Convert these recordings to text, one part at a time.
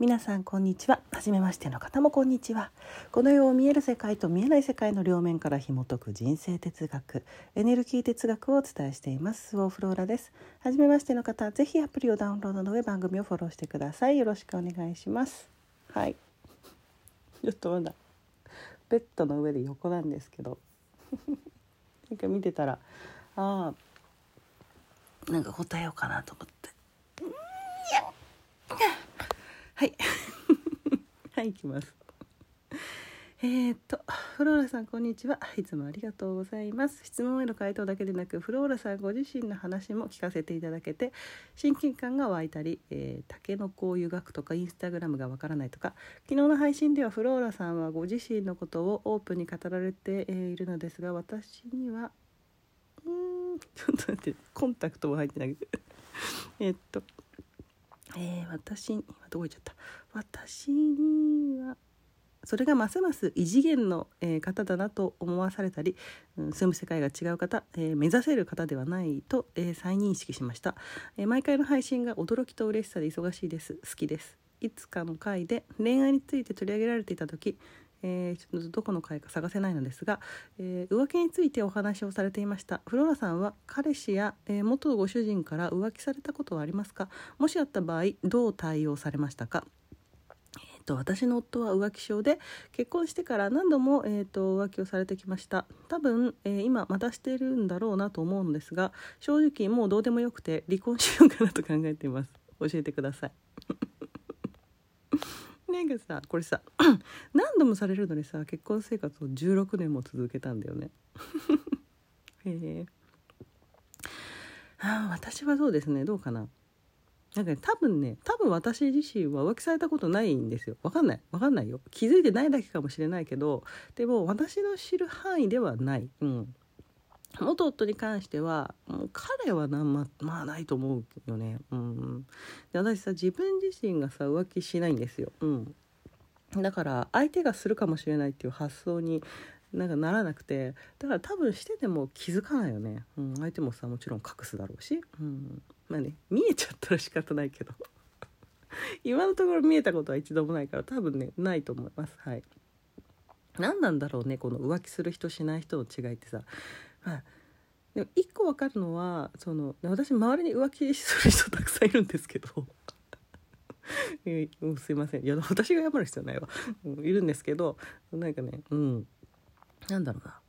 皆さんこんにちは。初めましての方もこんにちは。この世を見える世界と見えない世界の両面から紐解く人生哲学エネルギー哲学をお伝えしています。スオフローラです。初めましての方ぜひアプリをダウンロードの上番組をフォローしてください。よろしくお願いします。はい。ちょっとまだベッドの上で横なんですけど。なんか見てたらああなんか答えようかなと思って。はい。はい行きます。えー、っとフローラさんこんにちは。いつもありがとうございます。質問への回答だけでなくフローラさんご自身の話も聞かせていただけて親近感が湧いたり、えー、タケノコを湯がくとかインスタグラムがわからないとか昨日の配信ではフローラさんはご自身のことをオープンに語られているのですが私にはうんちょっと待ってコンタクトも入ってない。えっとえー、私にどこ行っちゃった。私にはそれがますます異次元の、えー、方だなと思わされたり、うん、住む世界が違う方、えー、目指せる方ではないと、えー、再認識しました、え毎回の配信が驚きと嬉しさで忙しいです。好きです。いつかの回で恋愛について取り上げられていた時えー、ちょっとどこの回か探せないのですが、えー、浮気についてお話をされていました。フローラさんは彼氏や、えー、元ご主人から浮気されたことはありますか？もしあった場合どう対応されましたか？えーと、私の夫は浮気症で結婚してから何度も、えーと、浮気をされてきました。多分、えー、今またしてるんだろうなと思うんですが正直もうどうでもよくて離婚しようかなと考えています。教えてください。なんかさこれさ 何度もされるのにさ結婚生活を16年も続けたんだよね。へえ。あ私はそうですね。どうかな。なんか、ね、多分ね多分私自身は浮気されたことないんですよ。わかんない。わかんないよ。気づいてないだけかもしれないけどでも私の知る範囲ではない。うん。元夫に関してはもう彼はなままあないと思うよね。うん、私さ自分自身がさ浮気しないんですよ。うん、だから相手がするかもしれないっていう発想になんかならなくてだから多分してても気づかないよね、うん、相手もさもちろん隠すだろうし、うん、まあね見えちゃったら仕方ないけど。今のところ見えたことは一度もないから多分ねないと思います。はい。何なんだろうねこの浮気する人しない人の違いってさ。まあでも一個分かるのはその私周りに浮気する人たくさんいるんですけど。え、すいません。いや私が謝る必要ないわ、いるんですけどなんかねうん。なんだろうな。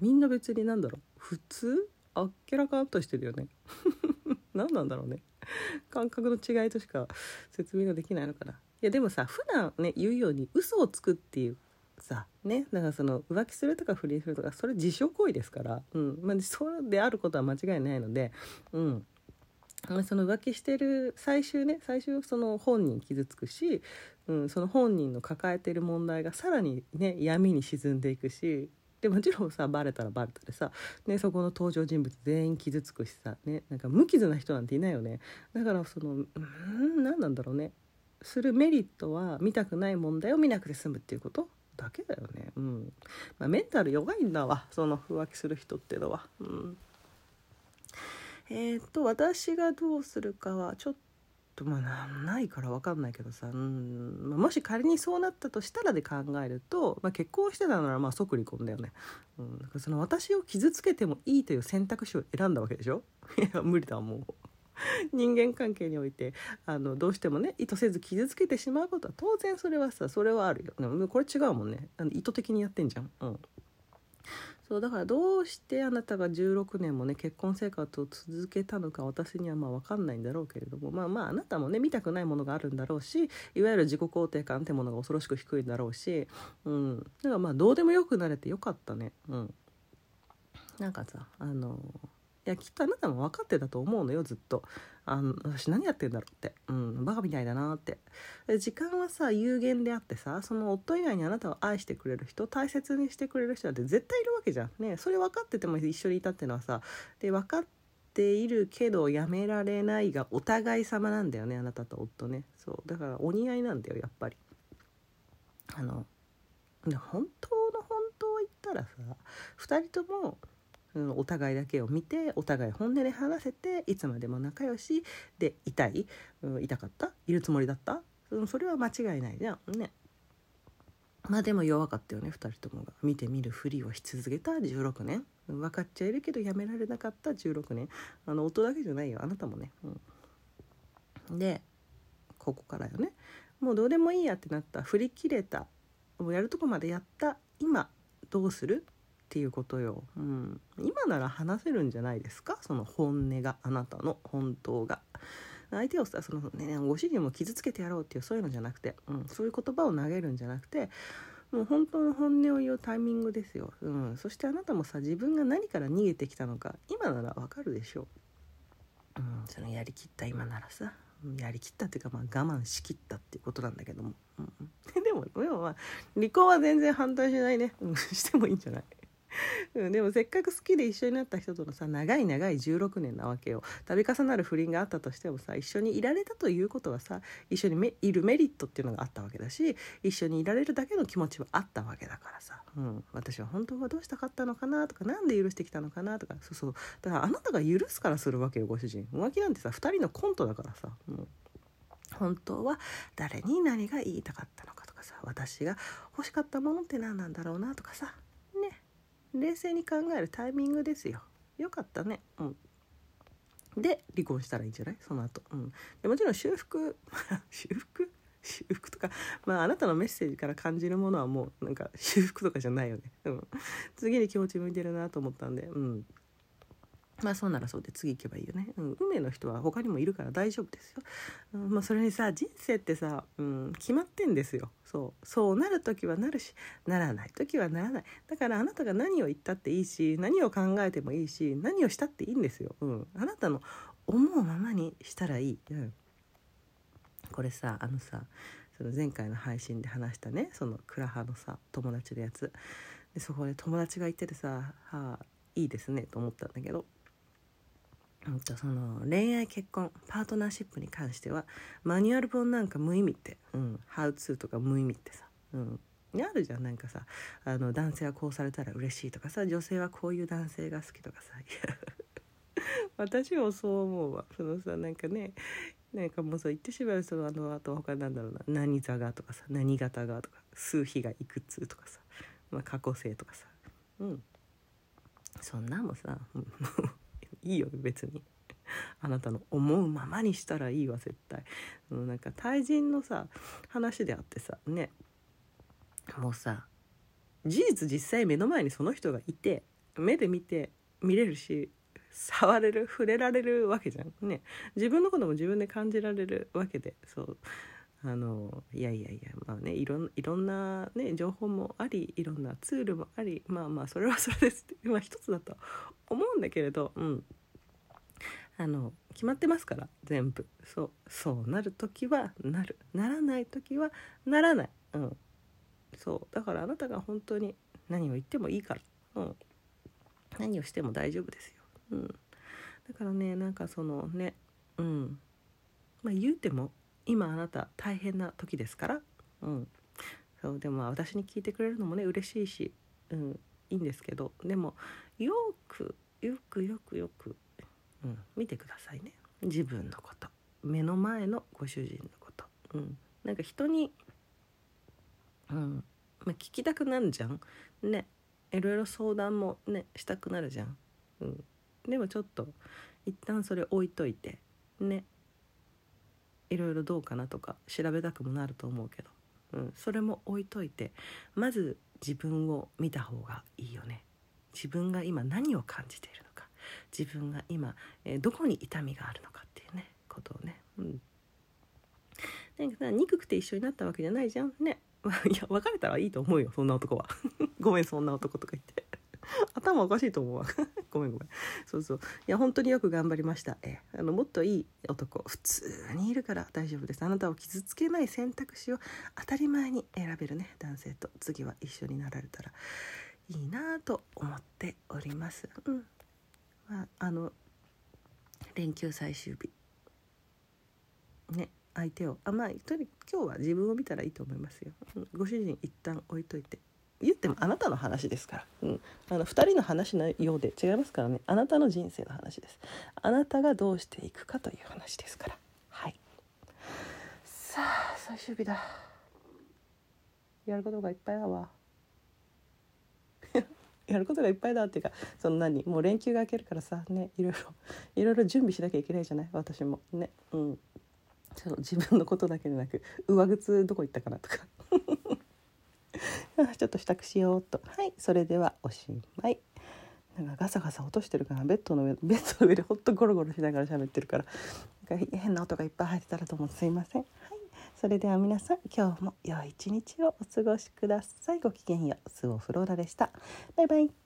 みんな別になんだろう。普通？あっけらかんとしてるよね。何なんだろうね。感覚の違いとしか説明ができないのかな。いやでもさ普段ね言うように嘘をつくっていうさねだからその浮気するとか不倫するとかそれ自傷行為ですから、うん。まあ、そうであることは間違いないので、うん、その浮気してる最終ね最終その本人傷つくし、うん、その本人の抱えてる問題がさらにね闇に沈んでいくしでもちろんさバレたらバレたでさ、ね、そこの登場人物全員傷つくしさ、ね、なんか無傷な人なんていないよね。だからそのうん何なんだろうね。するメリットは見たくない問題を見なくて済むっていうこと？だけだよね。うん。まあ、メンタル弱いんだわ。その浮気する人ってのは。うん。えー、っと私がどうするかはちょっとまあないから分かんないけどさ、うん。まあ、もし仮にそうなったとしたらで考えると、まあ、結婚してたならまあ即離婚だよね、うん、かその私を傷つけてもいいという選択肢を選んだわけでしょ？いや無理だもう。人間関係においてあのどうしてもね意図せず傷つけてしまうことは当然それはさそれはあるよ。でもこれ違うもんね。あの意図的にやってんじゃん、うん、そうだからどうしてあなたが16年もね結婚生活を続けたのか私にはまあ分かんないんだろうけれどもまあまああなたもね見たくないものがあるんだろうしいわゆる自己肯定感ってものが恐ろしく低いんだろうし、うん、だからまあどうでもよくなれてよかったね。うん。なんかさあのいやきっとあなたも分かってたと思うのよずっと。あの私何やってんだろうって。うんバカみたいだなって。時間はさ有限であってさその夫以外にあなたを愛してくれる人大切にしてくれる人なんて絶対いるわけじゃん。ねそれ分かってても一緒にいたっていうのはさで分かっているけどやめられないがお互い様なんだよねあなたと夫ね。そうだからお似合いなんだよやっぱり。あの本当の本当を言ったらさ2人ともうん、お互いだけを見てお互い本音で話せていつまでも仲良しでいたい、うん、痛かった？いるつもりだった、うん、それは間違いないじゃん。ね。まあでも弱かったよね2人ともが。見てみるふりをし続けた16年。分かっちゃいるけどやめられなかった16年。あの音だけじゃないよあなたもね、うん、でここからよね。もうどうでもいいやってなった。振り切れた。もうやるとこまでやった。今どうする？っていうことよ、うん、今なら話せるんじゃないですか？その本音があなたの本当が。相手をさその、ね、ご主人も傷つけてやろうっていうそういうのじゃなくて、うん、そういう言葉を投げるんじゃなくてもう本当の本音を言うタイミングですよ、うん、そしてあなたもさ自分が何から逃げてきたのか今ならわかるでしょう、うん、そのやりきった今ならさ。やりきったっていうか、まあ、我慢しきったっていうことなんだけども、うん、でもでもまあ離婚は全然反対しないね、してもいいんじゃない？うん、でもせっかく好きで一緒になった人とのさ長い長い16年なわけよ。度重なる不倫があったとしてもさ一緒にいられたということはさ一緒にいるメリットっていうのがあったわけだし一緒にいられるだけの気持ちはあったわけだからさ、うん、私は本当はどうしたかったのかなとか何で許してきたのかなとかそうそう。だからあなたが許すからするわけよご主人。浮気なんてさ2人のコントだからさ、うん、本当は誰に何が言いたかったのかとかさ私が欲しかったものって何なんだろうなとかさ。冷静に考えるタイミングですよ。よかったね。うん。で離婚したらいいんじゃない？その後。うん。でもちろん修復 修復？修復とかまああなたのメッセージから感じるものはもうなんか修復とかじゃないよね、うん、次に気持ち向いてるなと思ったんで。うん。まあそうならそうで次行けばいいよね、うん、運命の人は他にもいるから大丈夫ですよ、うん、まあそれにさ人生ってさ、うん、決まってんですよ。そう。そうなる時はなるしならない時はならない。だからあなたが何を言ったっていいし何を考えてもいいし何をしたっていいんですよ、うん、あなたの思うままにしたらいい、うん、これさあのさその前回の配信で話したねそのクラハのさ友達のやつ。でそこで友達が言っててさ「はあいいですね」と思ったんだけど。うんとその恋愛結婚パートナーシップに関してはマニュアル本なんか無意味って、うん、ハウツーとか無意味ってさ、うん、あるじゃんなんかさあの男性はこうされたら嬉しいとかさ女性はこういう男性が好きとかさ 私もそう思うわ。そのさなんかねなんかもうそう言ってしまうそのあのあと他なんだろうな何座がとかさ何型がとか数比がいくつとかさ、まあ、過去性とかさうん。そんなんもさいいよ別に。あなたの思うままにしたらいいわ絶対。なんか対人のさ話であってさね。もうさ事実実際目の前にその人がいて目で見て見れるし触れる触れられるわけじゃん。ね。自分のことも自分で感じられるわけでそう。あのいやいやいやまあねいろんいろんな、ね、情報もありいろんなツールもありまあまあそれはそれです。って、まあ、一つだと思うんだけれど、うん、あの決まってますから全部。そうそうなる時はなる。ならない時はならない、うん、そう。だからあなたが本当に何を言ってもいいから、うん、何をしても大丈夫ですよ、うん、だからねなんかそのねうん。まあ言うても今あなた大変な時ですから、うん、そうでも私に聞いてくれるのもね嬉しいし、うん、いいんですけど。でもよくよくよくよく、うん、見てくださいね。自分のこと。目の前のご主人のこと、うん、なんか人に、うん。まあ、聞きたくなるじゃん。ね。いろいろ相談もねしたくなるじゃん、うん、でもちょっと一旦それ置いといて。ね。いろいろどうかなとか調べたくもなると思うけど、うん、それも置いといてまず自分を見た方がいいよね。自分が今何を感じているのか。自分が今、えー、どこに痛みがあるのかっていうねことをね、うん、なんかさ憎くて一緒になったわけじゃないじゃん。ね。いや別れたらいいと思うよそんな男は。ごめんそんな男とか言って。頭おかしいと思うわ。ごめんごめん。そうそう。いや本当によく頑張りました。えあのもっといい男普通にいるから大丈夫です。あなたを傷つけない選択肢を当たり前に選べるね。男性と次は一緒になられたらいいなと思っております。うん。まああの連休最終日。ね相手を。あまあとに今日は自分を見たらいいと思いますよ、うん、ご主人一旦置いといて。言ってもあなたの話ですから、うん、あの2人の話のようで違いますからね。あなたの人生の話です。あなたがどうしていくかという話ですから。はい。さあ最終日だ。やることがいっぱいだわ。やることがいっぱいだっていうかそんなに。もう連休が明けるからさねいろいろいろいろ準備しなきゃいけないじゃない？私も。ね。うん。その自分のことだけでなく上靴どこ行ったかなとか。ちょっと支度しようと。はいそれではおしまい。なんかガサガサ落としてるからベッドの上 ベッドの上でほっとゴロゴロしながら喋ってるから。なんか変な音がいっぱい入ってたらと思ってすいません。はいそれでは皆さん今日も良い一日をお過ごしください。ごきげんよう。スオフローラでした。バイバイ。